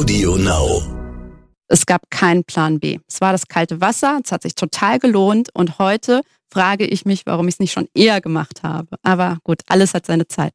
Audio Now. Es gab keinen Plan B. Es war das kalte Wasser, es hat sich total gelohnt und heute frage ich mich, warum ich es nicht schon eher gemacht habe. Aber gut, alles hat seine Zeit.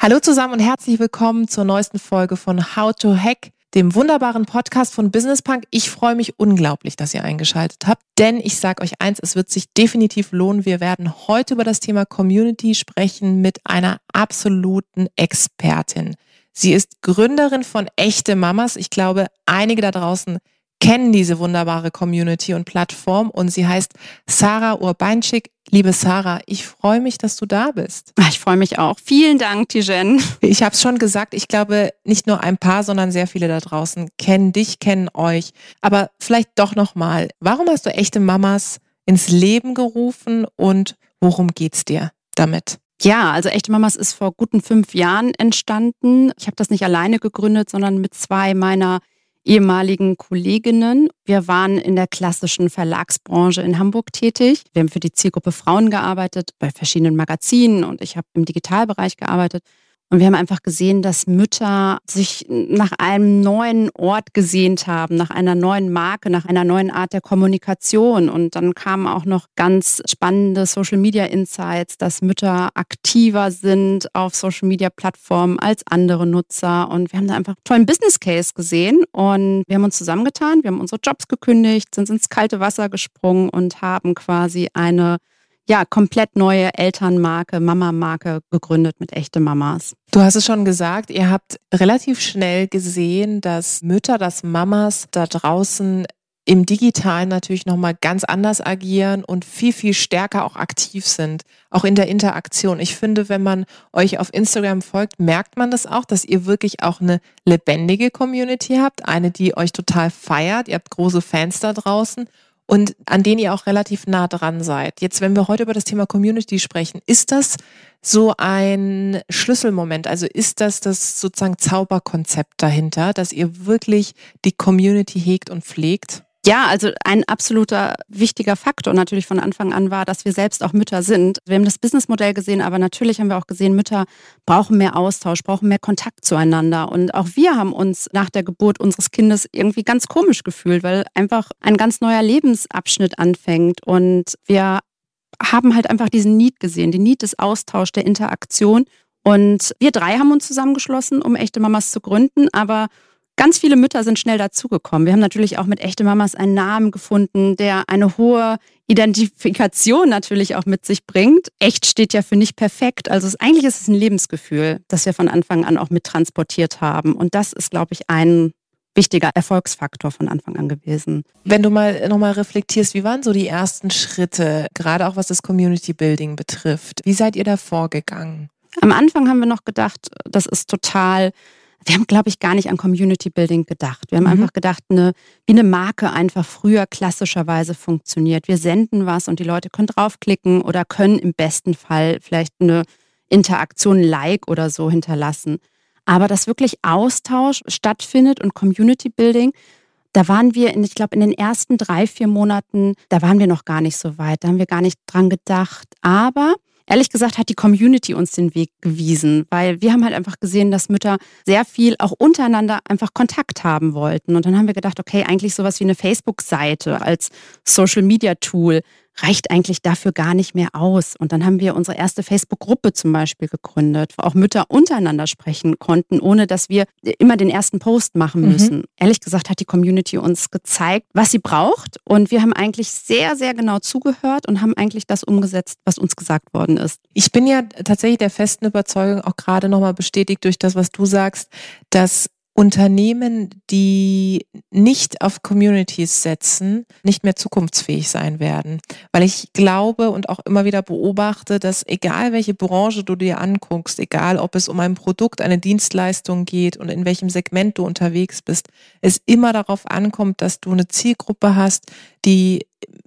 Hallo zusammen und herzlich willkommen zur neuesten Folge von How to Hack, dem wunderbaren Podcast von Business Punk. Ich freue mich unglaublich, dass ihr eingeschaltet habt, denn ich sage euch eins, es wird sich definitiv lohnen. Wir werden heute über das Thema Community sprechen mit einer absoluten Expertin. Sie ist Gründerin von Echte Mamas. Ich glaube, einige da draußen kennen diese wunderbare Community und Plattform und sie heißt Sarah Urbeinschik. Liebe Sarah, ich freue mich, dass du da bist. Ich freue mich auch. Vielen Dank, Tijen. Ich habe es schon gesagt, ich glaube, nicht nur ein paar, sondern sehr viele da draußen kennen dich, kennen euch. Aber vielleicht doch nochmal, warum hast du echte Mamas ins Leben gerufen und worum geht's dir damit? Ja, also Echte Mamas ist vor guten fünf Jahren entstanden. Ich habe das nicht alleine gegründet, sondern mit zwei meiner ehemaligen Kolleginnen. Wir waren in der klassischen Verlagsbranche in Hamburg tätig. Wir haben für die Zielgruppe Frauen gearbeitet, bei verschiedenen Magazinen und ich habe im Digitalbereich gearbeitet. Und wir haben einfach gesehen, dass Mütter sich nach einem neuen Ort gesehnt haben, nach einer neuen Marke, nach einer neuen Art der Kommunikation. Und dann kamen auch noch ganz spannende Social Media Insights, dass Mütter aktiver sind auf Social Media Plattformen als andere Nutzer. Und wir haben da einfach einen tollen Business Case gesehen. Und wir haben uns zusammengetan, wir haben unsere Jobs gekündigt, sind ins kalte Wasser gesprungen und haben quasi eine ja, komplett neue Elternmarke, Mama-Marke gegründet mit echte Mamas. Du hast es schon gesagt, ihr habt relativ schnell gesehen, dass Mütter, dass Mamas da draußen im Digitalen natürlich nochmal ganz anders agieren und viel, viel stärker auch aktiv sind, auch in der Interaktion. Ich finde, wenn man euch auf Instagram folgt, merkt man das auch, dass ihr wirklich auch eine lebendige Community habt, eine, die euch total feiert. Ihr habt große Fans da draußen und an denen ihr auch relativ nah dran seid. Jetzt, wenn wir heute über das Thema Community sprechen, ist das so ein Schlüsselmoment? Also ist das das sozusagen Zauberkonzept dahinter, dass ihr wirklich die Community hegt und pflegt? Ja, also ein absoluter wichtiger Faktor natürlich von Anfang an war, dass wir selbst auch Mütter sind. Wir haben das Businessmodell gesehen, aber natürlich haben wir auch gesehen, Mütter brauchen mehr Austausch, brauchen mehr Kontakt zueinander. Und auch wir haben uns nach der Geburt unseres Kindes irgendwie ganz komisch gefühlt, weil einfach ein ganz neuer Lebensabschnitt anfängt. Und wir haben halt einfach diesen Need gesehen, den Need des Austauschs, der Interaktion. Und wir drei haben uns zusammengeschlossen, um echte Mamas zu gründen, aber Ganz viele Mütter sind schnell dazugekommen. Wir haben natürlich auch mit echte Mamas einen Namen gefunden, der eine hohe Identifikation natürlich auch mit sich bringt. Echt steht ja für nicht perfekt. Also es, eigentlich ist es ein Lebensgefühl, das wir von Anfang an auch mit transportiert haben. Und das ist, glaube ich, ein wichtiger Erfolgsfaktor von Anfang an gewesen. Wenn du mal nochmal reflektierst, wie waren so die ersten Schritte, gerade auch was das Community Building betrifft? Wie seid ihr da vorgegangen? Am Anfang haben wir noch gedacht, das ist total wir haben, glaube ich, gar nicht an Community Building gedacht. Wir haben mhm. einfach gedacht, eine, wie eine Marke einfach früher klassischerweise funktioniert. Wir senden was und die Leute können draufklicken oder können im besten Fall vielleicht eine Interaktion, Like oder so hinterlassen. Aber dass wirklich Austausch stattfindet und Community Building, da waren wir, in, ich glaube, in den ersten drei, vier Monaten, da waren wir noch gar nicht so weit. Da haben wir gar nicht dran gedacht. Aber ehrlich gesagt hat die Community uns den Weg gewiesen, weil wir haben halt einfach gesehen, dass Mütter sehr viel auch untereinander einfach Kontakt haben wollten. Und dann haben wir gedacht, okay, eigentlich sowas wie eine Facebook-Seite als Social-Media-Tool reicht eigentlich dafür gar nicht mehr aus. Und dann haben wir unsere erste Facebook-Gruppe zum Beispiel gegründet, wo auch Mütter untereinander sprechen konnten, ohne dass wir immer den ersten Post machen mhm. müssen. Mhm. Ehrlich gesagt hat die Community uns gezeigt, was sie braucht. Und wir haben eigentlich sehr, sehr genau zugehört und haben eigentlich das umgesetzt, was uns gesagt worden ist. Ich bin ja tatsächlich der festen Überzeugung, auch gerade nochmal bestätigt durch das, was du sagst, dass Unternehmen, die nicht auf Communities setzen, nicht mehr zukunftsfähig sein werden. Weil ich glaube und auch immer wieder beobachte, dass egal welche Branche du dir anguckst, egal ob es um ein Produkt, eine Dienstleistung geht und in welchem Segment du unterwegs bist, es immer darauf ankommt, dass du eine Zielgruppe hast, die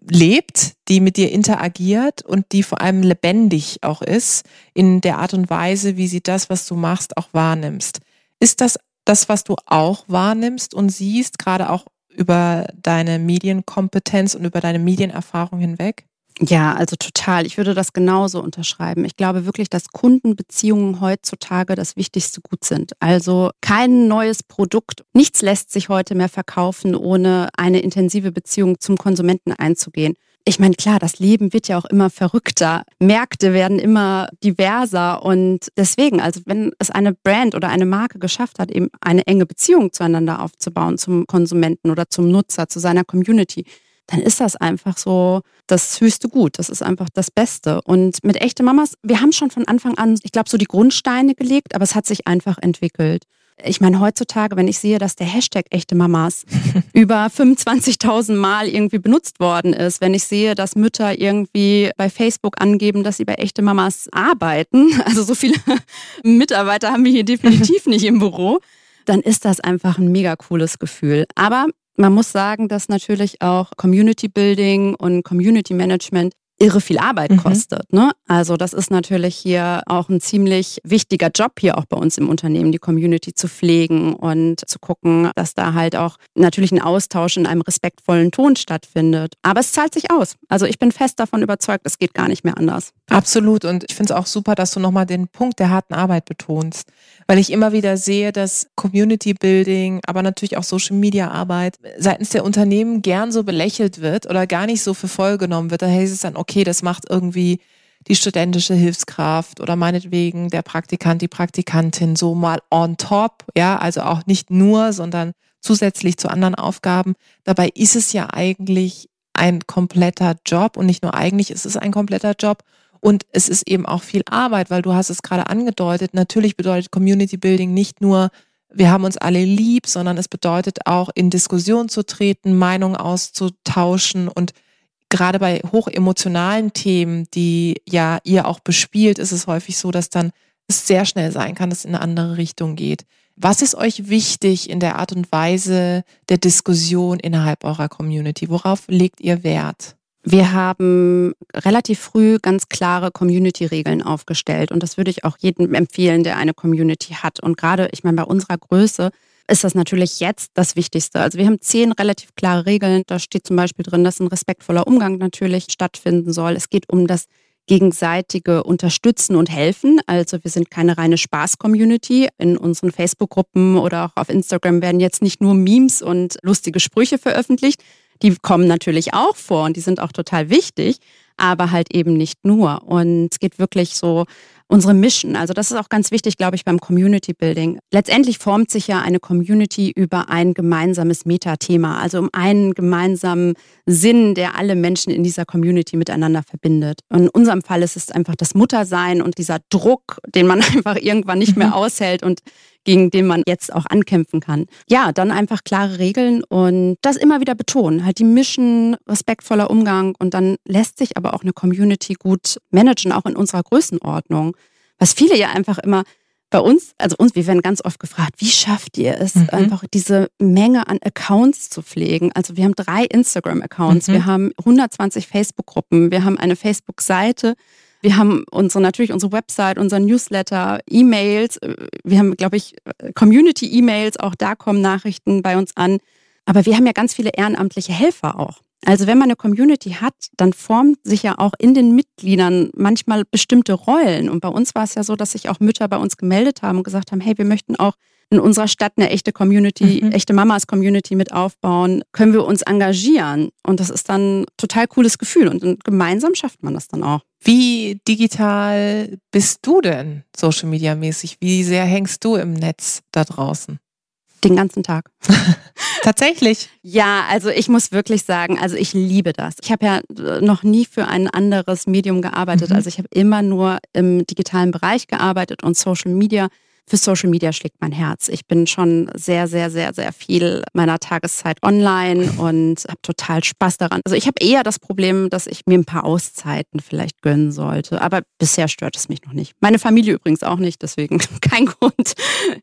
lebt, die mit dir interagiert und die vor allem lebendig auch ist in der Art und Weise, wie sie das, was du machst, auch wahrnimmst. Ist das das, was du auch wahrnimmst und siehst, gerade auch über deine Medienkompetenz und über deine Medienerfahrung hinweg? Ja, also total. Ich würde das genauso unterschreiben. Ich glaube wirklich, dass Kundenbeziehungen heutzutage das wichtigste Gut sind. Also kein neues Produkt, nichts lässt sich heute mehr verkaufen, ohne eine intensive Beziehung zum Konsumenten einzugehen ich meine, klar, das Leben wird ja auch immer verrückter. Märkte werden immer diverser und deswegen, also wenn es eine Brand oder eine Marke geschafft hat, eben eine enge Beziehung zueinander aufzubauen, zum Konsumenten oder zum Nutzer, zu seiner Community, dann ist das einfach so das höchste Gut. Das ist einfach das Beste. Und mit echte Mamas, wir haben schon von Anfang an, ich glaube, so die Grundsteine gelegt, aber es hat sich einfach entwickelt ich meine, heutzutage, wenn ich sehe, dass der Hashtag echte Mamas über 25.000 Mal irgendwie benutzt worden ist, wenn ich sehe, dass Mütter irgendwie bei Facebook angeben, dass sie bei echte Mamas arbeiten, also so viele Mitarbeiter haben wir hier definitiv nicht im Büro, dann ist das einfach ein mega cooles Gefühl. Aber man muss sagen, dass natürlich auch Community Building und Community Management irre viel Arbeit mhm. kostet. Ne? Also das ist natürlich hier auch ein ziemlich wichtiger Job hier auch bei uns im Unternehmen, die Community zu pflegen und zu gucken, dass da halt auch natürlich ein Austausch in einem respektvollen Ton stattfindet. Aber es zahlt sich aus. Also ich bin fest davon überzeugt, es geht gar nicht mehr anders. Absolut. Und ich finde es auch super, dass du nochmal den Punkt der harten Arbeit betonst. Weil ich immer wieder sehe, dass Community Building, aber natürlich auch Social Media Arbeit seitens der Unternehmen gern so belächelt wird oder gar nicht so für voll genommen wird. Da heißt es dann, okay, okay, das macht irgendwie die studentische Hilfskraft oder meinetwegen der Praktikant, die Praktikantin so mal on top, ja, also auch nicht nur, sondern zusätzlich zu anderen Aufgaben. Dabei ist es ja eigentlich ein kompletter Job und nicht nur eigentlich ist es ein kompletter Job und es ist eben auch viel Arbeit, weil du hast es gerade angedeutet, natürlich bedeutet Community Building nicht nur wir haben uns alle lieb, sondern es bedeutet auch in Diskussion zu treten, Meinungen auszutauschen und gerade bei hochemotionalen Themen, die ja ihr auch bespielt, ist es häufig so, dass dann es sehr schnell sein kann, dass es in eine andere Richtung geht. Was ist euch wichtig in der Art und Weise der Diskussion innerhalb eurer Community? Worauf legt ihr Wert? Wir haben relativ früh ganz klare Community-Regeln aufgestellt und das würde ich auch jedem empfehlen, der eine Community hat. Und gerade, ich meine, bei unserer Größe ist das natürlich jetzt das Wichtigste. Also wir haben zehn relativ klare Regeln. Da steht zum Beispiel drin, dass ein respektvoller Umgang natürlich stattfinden soll. Es geht um das gegenseitige Unterstützen und Helfen. Also wir sind keine reine Spaß-Community. In unseren Facebook-Gruppen oder auch auf Instagram werden jetzt nicht nur Memes und lustige Sprüche veröffentlicht. Die kommen natürlich auch vor und die sind auch total wichtig, aber halt eben nicht nur. Und es geht wirklich so unsere Mission. Also das ist auch ganz wichtig, glaube ich, beim Community Building. Letztendlich formt sich ja eine Community über ein gemeinsames Metathema, also um einen gemeinsamen Sinn, der alle Menschen in dieser Community miteinander verbindet. Und in unserem Fall ist es einfach das Muttersein und dieser Druck, den man einfach irgendwann nicht mehr mhm. aushält und gegen den man jetzt auch ankämpfen kann. Ja, dann einfach klare Regeln und das immer wieder betonen. Halt die Mission, respektvoller Umgang und dann lässt sich aber auch eine Community gut managen, auch in unserer Größenordnung. Was viele ja einfach immer bei uns, also uns, wir werden ganz oft gefragt, wie schafft ihr es, mhm. einfach diese Menge an Accounts zu pflegen? Also wir haben drei Instagram-Accounts, mhm. wir haben 120 Facebook-Gruppen, wir haben eine Facebook-Seite, wir haben unsere, natürlich unsere Website, unseren Newsletter, E-Mails. Wir haben, glaube ich, Community-E-Mails. Auch da kommen Nachrichten bei uns an. Aber wir haben ja ganz viele ehrenamtliche Helfer auch. Also wenn man eine Community hat, dann formt sich ja auch in den Mitgliedern manchmal bestimmte Rollen. Und bei uns war es ja so, dass sich auch Mütter bei uns gemeldet haben und gesagt haben, hey, wir möchten auch in unserer Stadt eine echte Community, mhm. echte Mamas-Community mit aufbauen, können wir uns engagieren. Und das ist dann ein total cooles Gefühl. Und gemeinsam schafft man das dann auch. Wie digital bist du denn Social Media mäßig? Wie sehr hängst du im Netz da draußen? Den ganzen Tag. Tatsächlich. Ja, also ich muss wirklich sagen, also ich liebe das. Ich habe ja äh, noch nie für ein anderes Medium gearbeitet. Mhm. Also ich habe immer nur im digitalen Bereich gearbeitet und Social Media für Social Media schlägt mein Herz. Ich bin schon sehr, sehr, sehr, sehr viel meiner Tageszeit online und habe total Spaß daran. Also ich habe eher das Problem, dass ich mir ein paar Auszeiten vielleicht gönnen sollte. Aber bisher stört es mich noch nicht. Meine Familie übrigens auch nicht, deswegen kein Grund,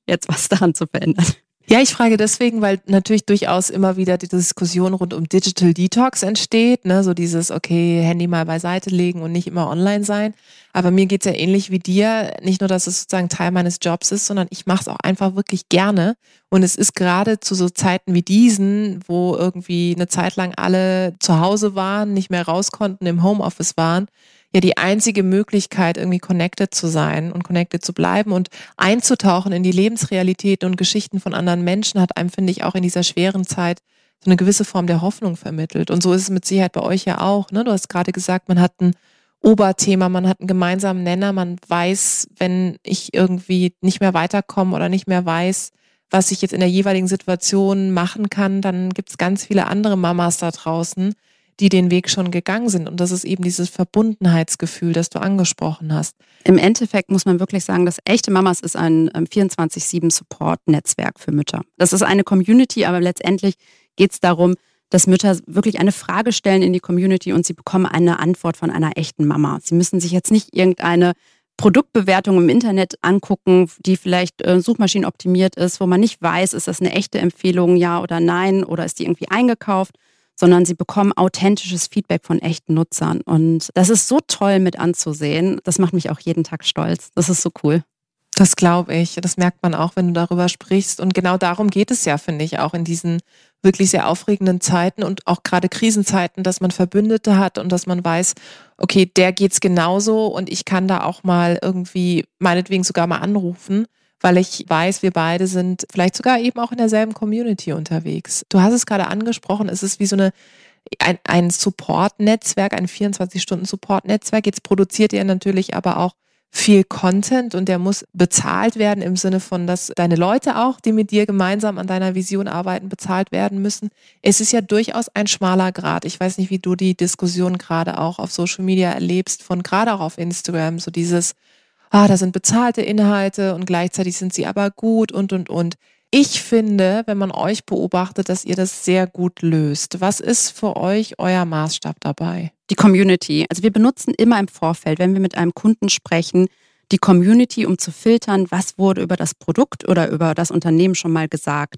jetzt was daran zu verändern. Ja, ich frage deswegen, weil natürlich durchaus immer wieder die Diskussion rund um Digital Detox entsteht, ne? so dieses, okay, Handy mal beiseite legen und nicht immer online sein. Aber mir geht's ja ähnlich wie dir, nicht nur, dass es sozusagen Teil meines Jobs ist, sondern ich mache es auch einfach wirklich gerne. Und es ist gerade zu so Zeiten wie diesen, wo irgendwie eine Zeit lang alle zu Hause waren, nicht mehr raus konnten, im Homeoffice waren, ja die einzige Möglichkeit, irgendwie connected zu sein und connected zu bleiben und einzutauchen in die Lebensrealität und Geschichten von anderen Menschen, hat einem, finde ich, auch in dieser schweren Zeit so eine gewisse Form der Hoffnung vermittelt. Und so ist es mit Sicherheit bei euch ja auch. Ne? Du hast gerade gesagt, man hat ein Oberthema, man hat einen gemeinsamen Nenner, man weiß, wenn ich irgendwie nicht mehr weiterkomme oder nicht mehr weiß, was ich jetzt in der jeweiligen Situation machen kann, dann gibt es ganz viele andere Mamas da draußen, die den Weg schon gegangen sind. Und das ist eben dieses Verbundenheitsgefühl, das du angesprochen hast. Im Endeffekt muss man wirklich sagen, dass echte Mamas ist ein 24-7-Support-Netzwerk ähm, für Mütter. Das ist eine Community, aber letztendlich geht es darum, dass Mütter wirklich eine Frage stellen in die Community und sie bekommen eine Antwort von einer echten Mama. Sie müssen sich jetzt nicht irgendeine Produktbewertung im Internet angucken, die vielleicht äh, suchmaschinenoptimiert ist, wo man nicht weiß, ist das eine echte Empfehlung, ja oder nein, oder ist die irgendwie eingekauft, sondern sie bekommen authentisches Feedback von echten Nutzern. Und das ist so toll mit anzusehen. Das macht mich auch jeden Tag stolz. Das ist so cool. Das glaube ich. Das merkt man auch, wenn du darüber sprichst. Und genau darum geht es ja, finde ich, auch in diesen wirklich sehr aufregenden Zeiten und auch gerade Krisenzeiten, dass man Verbündete hat und dass man weiß, okay, der geht's genauso und ich kann da auch mal irgendwie meinetwegen sogar mal anrufen weil ich weiß, wir beide sind vielleicht sogar eben auch in derselben Community unterwegs. Du hast es gerade angesprochen, es ist wie so eine ein, ein Support-Netzwerk, ein 24-Stunden-Support-Netzwerk. Jetzt produziert ihr natürlich aber auch viel Content und der muss bezahlt werden im Sinne von, dass deine Leute auch, die mit dir gemeinsam an deiner Vision arbeiten, bezahlt werden müssen. Es ist ja durchaus ein schmaler Grad. Ich weiß nicht, wie du die Diskussion gerade auch auf Social Media erlebst, von gerade auch auf Instagram, so dieses, ah, da sind bezahlte Inhalte und gleichzeitig sind sie aber gut und, und, und. Ich finde, wenn man euch beobachtet, dass ihr das sehr gut löst. Was ist für euch euer Maßstab dabei? Die Community. Also wir benutzen immer im Vorfeld, wenn wir mit einem Kunden sprechen, die Community, um zu filtern, was wurde über das Produkt oder über das Unternehmen schon mal gesagt.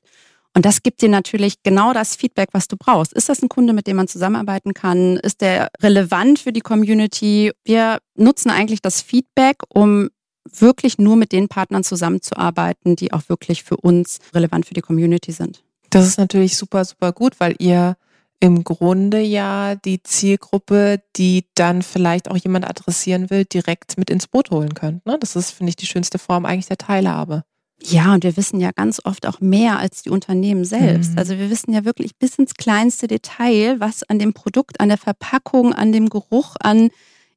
Und das gibt dir natürlich genau das Feedback, was du brauchst. Ist das ein Kunde, mit dem man zusammenarbeiten kann? Ist der relevant für die Community? Wir nutzen eigentlich das Feedback, um wirklich nur mit den Partnern zusammenzuarbeiten, die auch wirklich für uns relevant für die Community sind. Das ist natürlich super, super gut, weil ihr im Grunde ja die Zielgruppe, die dann vielleicht auch jemand adressieren will, direkt mit ins Boot holen könnt. Ne? Das ist, finde ich, die schönste Form eigentlich der Teilhabe. Ja, und wir wissen ja ganz oft auch mehr als die Unternehmen selbst. Mhm. Also wir wissen ja wirklich bis ins kleinste Detail, was an dem Produkt, an der Verpackung, an dem Geruch, an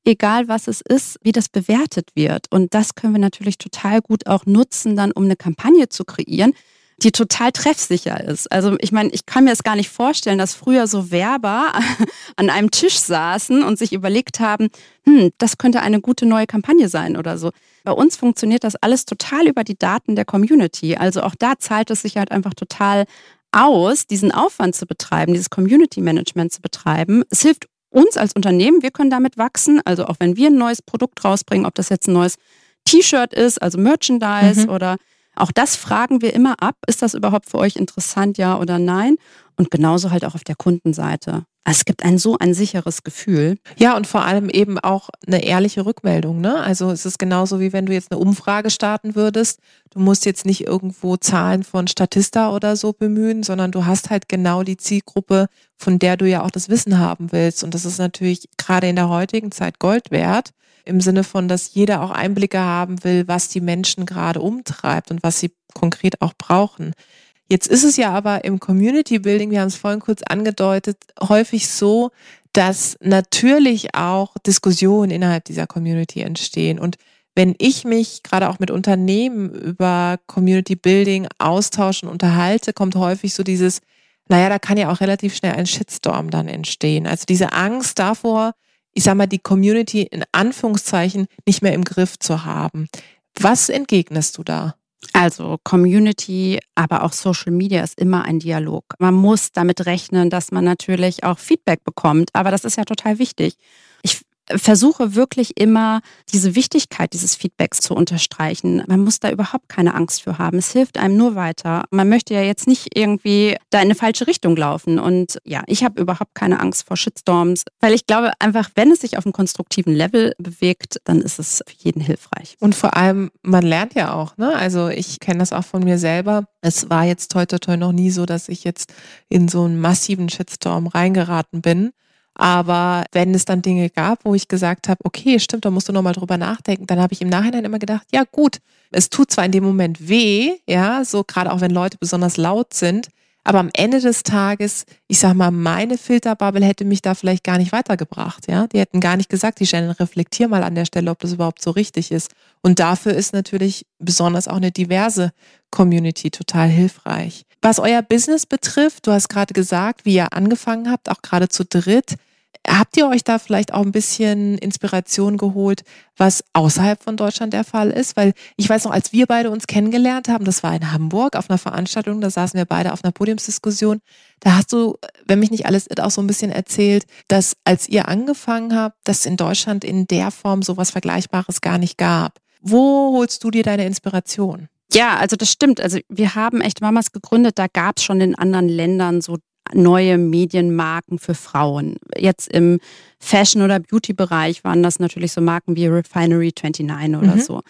egal was es ist, wie das bewertet wird. Und das können wir natürlich total gut auch nutzen, dann um eine Kampagne zu kreieren, die total treffsicher ist. Also ich meine, ich kann mir es gar nicht vorstellen, dass früher so Werber an einem Tisch saßen und sich überlegt haben, hm, das könnte eine gute neue Kampagne sein oder so. Bei uns funktioniert das alles total über die Daten der Community. Also auch da zahlt es sich halt einfach total aus, diesen Aufwand zu betreiben, dieses Community Management zu betreiben. Es hilft uns als Unternehmen, wir können damit wachsen. Also auch wenn wir ein neues Produkt rausbringen, ob das jetzt ein neues T-Shirt ist, also Merchandise mhm. oder auch das fragen wir immer ab. Ist das überhaupt für euch interessant, ja oder nein? Und genauso halt auch auf der Kundenseite. Also es gibt ein so ein sicheres Gefühl. Ja, und vor allem eben auch eine ehrliche Rückmeldung. Ne? Also es ist genauso wie wenn du jetzt eine Umfrage starten würdest. Du musst jetzt nicht irgendwo Zahlen von Statista oder so bemühen, sondern du hast halt genau die Zielgruppe, von der du ja auch das Wissen haben willst. Und das ist natürlich gerade in der heutigen Zeit Gold wert. Im Sinne von, dass jeder auch Einblicke haben will, was die Menschen gerade umtreibt und was sie konkret auch brauchen. Jetzt ist es ja aber im Community Building, wir haben es vorhin kurz angedeutet, häufig so, dass natürlich auch Diskussionen innerhalb dieser Community entstehen. Und wenn ich mich gerade auch mit Unternehmen über Community Building austauschen unterhalte, kommt häufig so dieses, naja, da kann ja auch relativ schnell ein Shitstorm dann entstehen. Also diese Angst davor, ich sag mal, die Community in Anführungszeichen nicht mehr im Griff zu haben. Was entgegnest du da? Also Community, aber auch Social Media ist immer ein Dialog. Man muss damit rechnen, dass man natürlich auch Feedback bekommt, aber das ist ja total wichtig. Ich versuche wirklich immer diese Wichtigkeit dieses Feedbacks zu unterstreichen. Man muss da überhaupt keine Angst für haben. Es hilft einem nur weiter. Man möchte ja jetzt nicht irgendwie da in eine falsche Richtung laufen. Und ja, ich habe überhaupt keine Angst vor Shitstorms, weil ich glaube einfach, wenn es sich auf einem konstruktiven Level bewegt, dann ist es für jeden hilfreich. Und vor allem, man lernt ja auch. Ne? Also ich kenne das auch von mir selber. Es war jetzt toi toi toi noch nie so, dass ich jetzt in so einen massiven Shitstorm reingeraten bin. Aber wenn es dann Dinge gab, wo ich gesagt habe, okay, stimmt, da musst du nochmal drüber nachdenken, dann habe ich im Nachhinein immer gedacht, ja gut, es tut zwar in dem Moment weh, ja, so gerade auch wenn Leute besonders laut sind, aber am Ende des Tages, ich sag mal, meine Filterbubble hätte mich da vielleicht gar nicht weitergebracht. Ja, die hätten gar nicht gesagt, die Shannon, reflektier mal an der Stelle, ob das überhaupt so richtig ist. Und dafür ist natürlich besonders auch eine diverse Community total hilfreich. Was euer Business betrifft, du hast gerade gesagt, wie ihr angefangen habt, auch gerade zu dritt. Habt ihr euch da vielleicht auch ein bisschen Inspiration geholt, was außerhalb von Deutschland der Fall ist? Weil ich weiß noch, als wir beide uns kennengelernt haben, das war in Hamburg auf einer Veranstaltung, da saßen wir beide auf einer Podiumsdiskussion. Da hast du, wenn mich nicht alles auch so ein bisschen erzählt, dass als ihr angefangen habt, dass in Deutschland in der Form sowas Vergleichbares gar nicht gab. Wo holst du dir deine Inspiration? Ja, also das stimmt. Also wir haben echt Mamas gegründet, da gab es schon in anderen Ländern so neue Medienmarken für Frauen. Jetzt im Fashion- oder Beauty-Bereich waren das natürlich so Marken wie Refinery 29 oder mhm. so.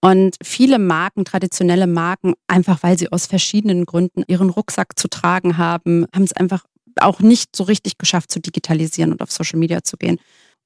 Und viele Marken, traditionelle Marken, einfach weil sie aus verschiedenen Gründen ihren Rucksack zu tragen haben, haben es einfach auch nicht so richtig geschafft zu digitalisieren und auf Social Media zu gehen.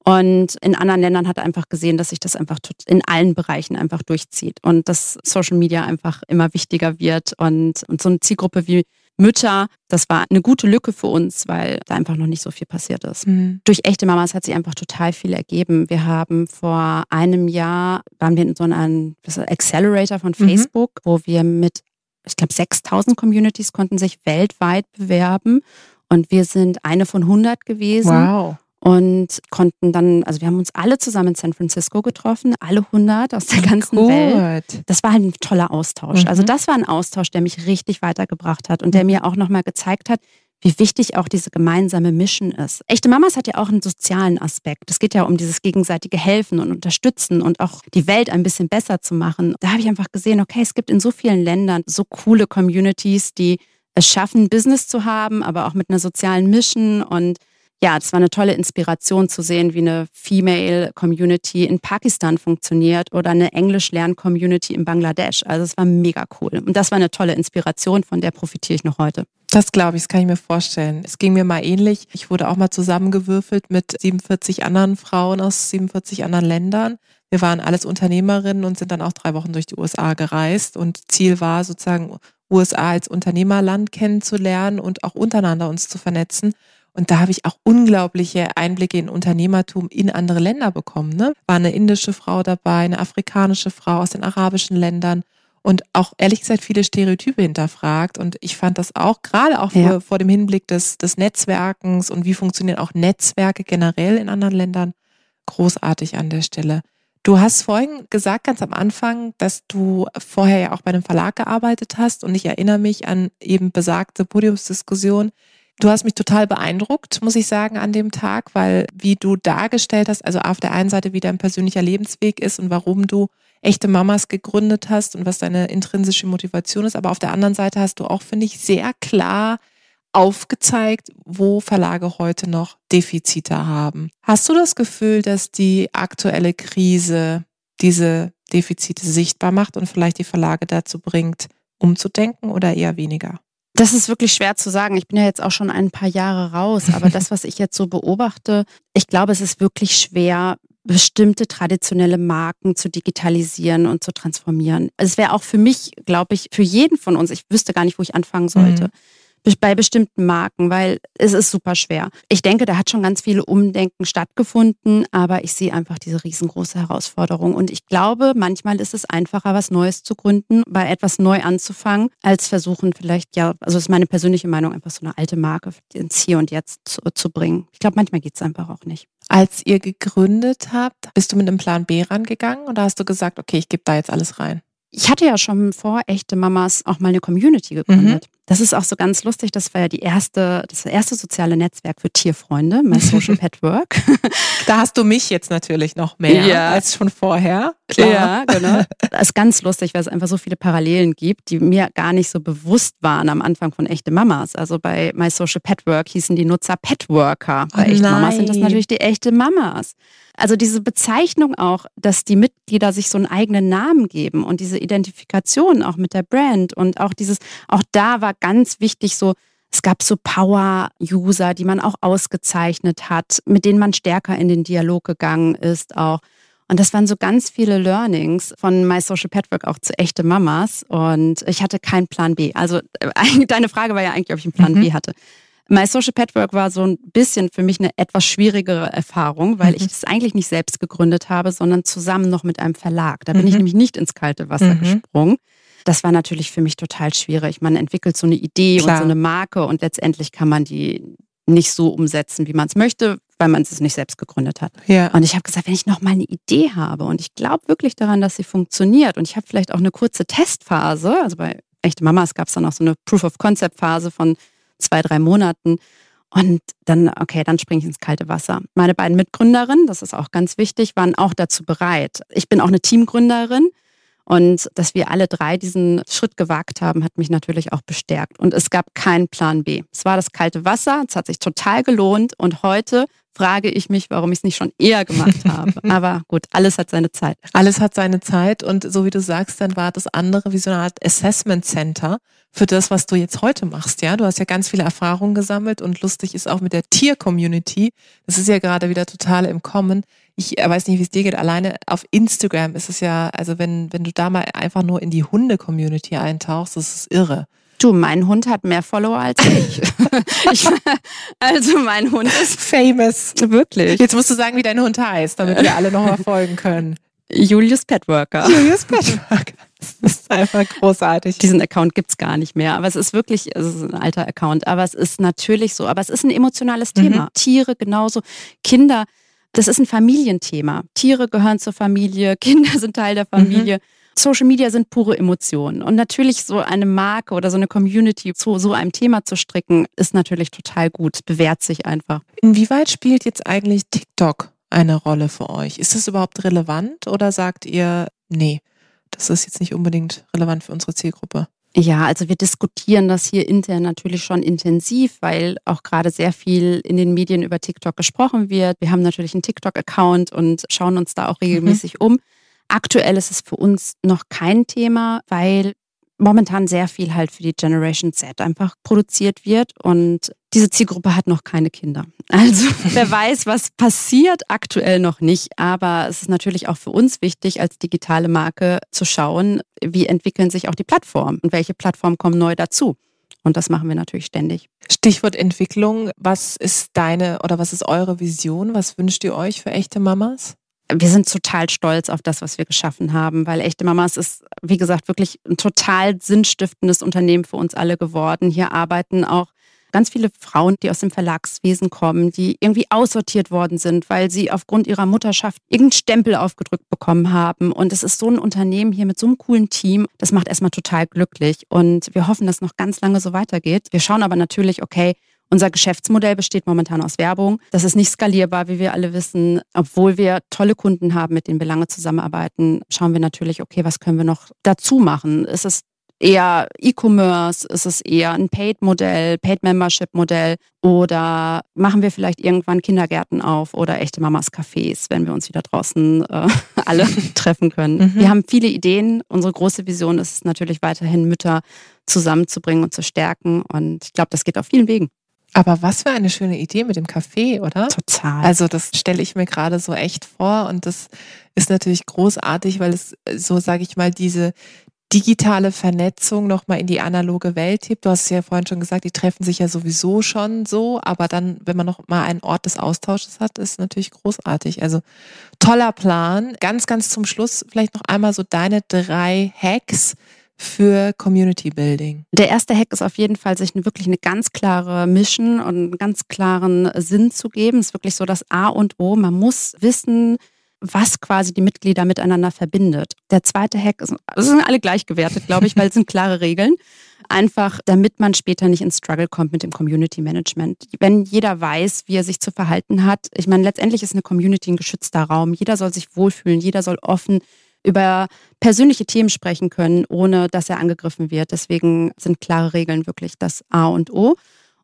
Und in anderen Ländern hat er einfach gesehen, dass sich das einfach in allen Bereichen einfach durchzieht und dass Social Media einfach immer wichtiger wird und, und so eine Zielgruppe wie Mütter, das war eine gute Lücke für uns, weil da einfach noch nicht so viel passiert ist. Mhm. Durch echte Mamas hat sich einfach total viel ergeben. Wir haben vor einem Jahr, waren wir in so einem Accelerator von mhm. Facebook, mhm. wo wir mit, ich glaube, 6000 Communities konnten sich weltweit bewerben. Und wir sind eine von 100 gewesen. Wow und konnten dann, also wir haben uns alle zusammen in San Francisco getroffen, alle 100 aus der ganzen Gut. Welt. Das war halt ein toller Austausch. Mhm. Also das war ein Austausch, der mich richtig weitergebracht hat und der mhm. mir auch nochmal gezeigt hat, wie wichtig auch diese gemeinsame Mission ist. Echte Mamas hat ja auch einen sozialen Aspekt. Es geht ja um dieses gegenseitige Helfen und Unterstützen und auch die Welt ein bisschen besser zu machen. Da habe ich einfach gesehen, okay, es gibt in so vielen Ländern so coole Communities, die es schaffen, Business zu haben, aber auch mit einer sozialen Mission und ja, es war eine tolle Inspiration zu sehen, wie eine Female Community in Pakistan funktioniert oder eine Englisch-Lern-Community in Bangladesch. Also es war mega cool. Und das war eine tolle Inspiration, von der profitiere ich noch heute. Das glaube ich, das kann ich mir vorstellen. Es ging mir mal ähnlich. Ich wurde auch mal zusammengewürfelt mit 47 anderen Frauen aus 47 anderen Ländern. Wir waren alles Unternehmerinnen und sind dann auch drei Wochen durch die USA gereist. Und Ziel war sozusagen, USA als Unternehmerland kennenzulernen und auch untereinander uns zu vernetzen. Und da habe ich auch unglaubliche Einblicke in Unternehmertum in andere Länder bekommen. Ne? War eine indische Frau dabei, eine afrikanische Frau aus den arabischen Ländern und auch ehrlich gesagt viele Stereotype hinterfragt. Und ich fand das auch gerade auch ja. vor, vor dem Hinblick des, des Netzwerkens und wie funktionieren auch Netzwerke generell in anderen Ländern großartig an der Stelle. Du hast vorhin gesagt, ganz am Anfang, dass du vorher ja auch bei einem Verlag gearbeitet hast und ich erinnere mich an eben besagte Podiumsdiskussion. Du hast mich total beeindruckt, muss ich sagen, an dem Tag, weil wie du dargestellt hast, also auf der einen Seite, wie dein persönlicher Lebensweg ist und warum du echte Mamas gegründet hast und was deine intrinsische Motivation ist, aber auf der anderen Seite hast du auch, finde ich, sehr klar aufgezeigt, wo Verlage heute noch Defizite haben. Hast du das Gefühl, dass die aktuelle Krise diese Defizite sichtbar macht und vielleicht die Verlage dazu bringt, umzudenken oder eher weniger? Das ist wirklich schwer zu sagen. Ich bin ja jetzt auch schon ein paar Jahre raus, aber das, was ich jetzt so beobachte, ich glaube, es ist wirklich schwer, bestimmte traditionelle Marken zu digitalisieren und zu transformieren. Es wäre auch für mich, glaube ich, für jeden von uns, ich wüsste gar nicht, wo ich anfangen sollte. Mhm bei bestimmten Marken, weil es ist super schwer. Ich denke, da hat schon ganz viele Umdenken stattgefunden, aber ich sehe einfach diese riesengroße Herausforderung. Und ich glaube, manchmal ist es einfacher, was Neues zu gründen, bei etwas neu anzufangen, als versuchen vielleicht, ja, also das ist meine persönliche Meinung, einfach so eine alte Marke ins Hier und Jetzt zu, zu bringen. Ich glaube, manchmal geht es einfach auch nicht. Als ihr gegründet habt, bist du mit einem Plan B rangegangen oder hast du gesagt, okay, ich gebe da jetzt alles rein? Ich hatte ja schon vor echte Mamas auch mal eine Community gegründet. Mhm. Das ist auch so ganz lustig. Das war ja die erste, das erste soziale Netzwerk für Tierfreunde, mein Social Pet Work. Da hast du mich jetzt natürlich noch mehr ja. als schon vorher. Klar. Ja, genau. Das ist ganz lustig, weil es einfach so viele Parallelen gibt, die mir gar nicht so bewusst waren am Anfang von echte Mamas. Also bei My Social Pet Work hießen die Nutzer Pet Worker. Bei oh echte Mamas sind das natürlich die echte Mamas. Also diese Bezeichnung auch, dass die Mitglieder sich so einen eigenen Namen geben und diese Identifikation auch mit der Brand und auch dieses, auch da war ganz wichtig so, es gab so Power-User, die man auch ausgezeichnet hat, mit denen man stärker in den Dialog gegangen ist auch. Und das waren so ganz viele Learnings von My Social Petwork auch zu echte Mamas. Und ich hatte keinen Plan B. Also äh, deine Frage war ja eigentlich, ob ich einen Plan mhm. B hatte. My Social Petwork war so ein bisschen für mich eine etwas schwierigere Erfahrung, weil mhm. ich es eigentlich nicht selbst gegründet habe, sondern zusammen noch mit einem Verlag. Da bin mhm. ich nämlich nicht ins kalte Wasser mhm. gesprungen. Das war natürlich für mich total schwierig. Man entwickelt so eine Idee Klar. und so eine Marke und letztendlich kann man die nicht so umsetzen, wie man es möchte, weil man es nicht selbst gegründet hat. Ja. Und ich habe gesagt, wenn ich noch mal eine Idee habe und ich glaube wirklich daran, dass sie funktioniert und ich habe vielleicht auch eine kurze Testphase, also bei echte Mamas gab es dann auch so eine Proof of Concept Phase von zwei, drei Monaten. Und dann, okay, dann springe ich ins kalte Wasser. Meine beiden Mitgründerinnen, das ist auch ganz wichtig, waren auch dazu bereit. Ich bin auch eine Teamgründerin. Und dass wir alle drei diesen Schritt gewagt haben, hat mich natürlich auch bestärkt. Und es gab keinen Plan B. Es war das kalte Wasser, es hat sich total gelohnt. Und heute frage ich mich, warum ich es nicht schon eher gemacht habe. Aber gut, alles hat seine Zeit. Alles hat seine Zeit. Und so wie du sagst, dann war das andere wie so eine Art Assessment Center für das, was du jetzt heute machst. Ja, du hast ja ganz viele Erfahrungen gesammelt und lustig ist auch mit der Tier-Community. Das ist ja gerade wieder total im Kommen ich weiß nicht, wie es dir geht, alleine auf Instagram ist es ja, also wenn, wenn du da mal einfach nur in die Hunde-Community eintauchst, das ist irre. Du, mein Hund hat mehr Follower als ich. ich. Also mein Hund ist famous. Wirklich. Jetzt musst du sagen, wie dein Hund heißt, damit wir alle nochmal folgen können. Julius Petworker. Julius Petworker. Das ist einfach großartig. Diesen Account gibt es gar nicht mehr. Aber es ist wirklich, es ist ein alter Account, aber es ist natürlich so. Aber es ist ein emotionales Thema. Mhm. Tiere genauso. Kinder das ist ein Familienthema. Tiere gehören zur Familie, Kinder sind Teil der Familie. Mhm. Social Media sind pure Emotionen. Und natürlich so eine Marke oder so eine Community zu so einem Thema zu stricken, ist natürlich total gut, bewährt sich einfach. Inwieweit spielt jetzt eigentlich TikTok eine Rolle für euch? Ist das überhaupt relevant oder sagt ihr, nee, das ist jetzt nicht unbedingt relevant für unsere Zielgruppe? Ja, also wir diskutieren das hier intern natürlich schon intensiv, weil auch gerade sehr viel in den Medien über TikTok gesprochen wird. Wir haben natürlich einen TikTok-Account und schauen uns da auch mhm. regelmäßig mhm. um. Aktuell ist es für uns noch kein Thema, weil momentan sehr viel halt für die Generation Z einfach produziert wird und diese Zielgruppe hat noch keine Kinder. Also wer weiß, was passiert, aktuell noch nicht. Aber es ist natürlich auch für uns wichtig, als digitale Marke zu schauen, wie entwickeln sich auch die Plattformen und welche Plattformen kommen neu dazu. Und das machen wir natürlich ständig. Stichwort Entwicklung. Was ist deine oder was ist eure Vision? Was wünscht ihr euch für echte Mamas? Wir sind total stolz auf das, was wir geschaffen haben, weil Echte Mamas ist, wie gesagt, wirklich ein total sinnstiftendes Unternehmen für uns alle geworden. Hier arbeiten auch ganz viele Frauen, die aus dem Verlagswesen kommen, die irgendwie aussortiert worden sind, weil sie aufgrund ihrer Mutterschaft irgendeinen Stempel aufgedrückt bekommen haben. Und es ist so ein Unternehmen hier mit so einem coolen Team, das macht erstmal total glücklich. Und wir hoffen, dass noch ganz lange so weitergeht. Wir schauen aber natürlich, okay, unser Geschäftsmodell besteht momentan aus Werbung. Das ist nicht skalierbar, wie wir alle wissen. Obwohl wir tolle Kunden haben, mit denen wir lange zusammenarbeiten, schauen wir natürlich, okay, was können wir noch dazu machen? Ist es eher E-Commerce? Ist es eher ein Paid-Modell, Paid-Membership-Modell? Oder machen wir vielleicht irgendwann Kindergärten auf oder echte Mamas Cafés, wenn wir uns wieder draußen äh, alle treffen können? Mhm. Wir haben viele Ideen. Unsere große Vision ist es natürlich weiterhin, Mütter zusammenzubringen und zu stärken. Und ich glaube, das geht auf vielen Wegen. Aber was für eine schöne Idee mit dem Café, oder? Total. Also das stelle ich mir gerade so echt vor und das ist natürlich großartig, weil es so, sage ich mal, diese digitale Vernetzung nochmal in die analoge Welt hebt. Du hast es ja vorhin schon gesagt, die treffen sich ja sowieso schon so, aber dann, wenn man noch mal einen Ort des Austausches hat, ist natürlich großartig. Also toller Plan. Ganz, ganz zum Schluss vielleicht noch einmal so deine drei Hacks, für Community Building? Der erste Hack ist auf jeden Fall, sich wirklich eine ganz klare Mission und einen ganz klaren Sinn zu geben. Das ist wirklich so das A und O. Man muss wissen, was quasi die Mitglieder miteinander verbindet. Der zweite Hack ist, das sind alle gleich gewertet, glaube ich, weil es sind klare Regeln. Einfach, damit man später nicht ins Struggle kommt mit dem Community Management. Wenn jeder weiß, wie er sich zu verhalten hat, ich meine, letztendlich ist eine Community ein geschützter Raum. Jeder soll sich wohlfühlen, jeder soll offen über persönliche Themen sprechen können, ohne dass er angegriffen wird. Deswegen sind klare Regeln wirklich das A und O.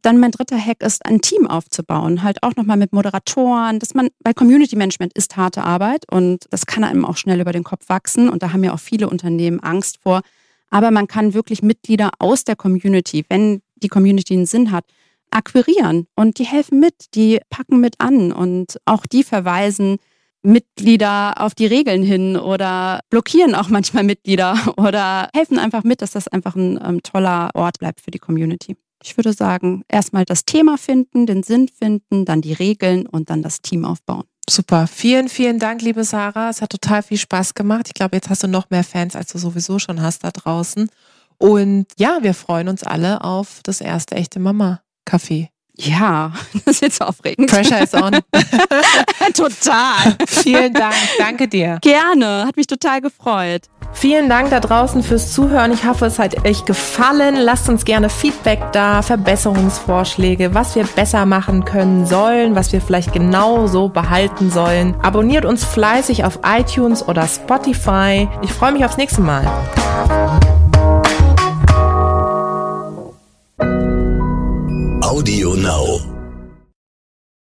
Dann mein dritter Hack ist, ein Team aufzubauen, halt auch nochmal mit Moderatoren, dass man, bei Community Management ist harte Arbeit und das kann einem auch schnell über den Kopf wachsen und da haben ja auch viele Unternehmen Angst vor. Aber man kann wirklich Mitglieder aus der Community, wenn die Community einen Sinn hat, akquirieren und die helfen mit, die packen mit an und auch die verweisen Mitglieder auf die Regeln hin oder blockieren auch manchmal Mitglieder oder helfen einfach mit, dass das einfach ein ähm, toller Ort bleibt für die Community. Ich würde sagen, erstmal das Thema finden, den Sinn finden, dann die Regeln und dann das Team aufbauen. Super. Vielen, vielen Dank, liebe Sarah. Es hat total viel Spaß gemacht. Ich glaube, jetzt hast du noch mehr Fans, als du sowieso schon hast da draußen. Und ja, wir freuen uns alle auf das erste echte Mama-Café. Ja, das ist jetzt aufregend. Pressure is on. total. Vielen Dank. Danke dir. Gerne. Hat mich total gefreut. Vielen Dank da draußen fürs Zuhören. Ich hoffe, es hat euch gefallen. Lasst uns gerne Feedback da, Verbesserungsvorschläge, was wir besser machen können sollen, was wir vielleicht genau so behalten sollen. Abonniert uns fleißig auf iTunes oder Spotify. Ich freue mich aufs nächste Mal. Audio Now.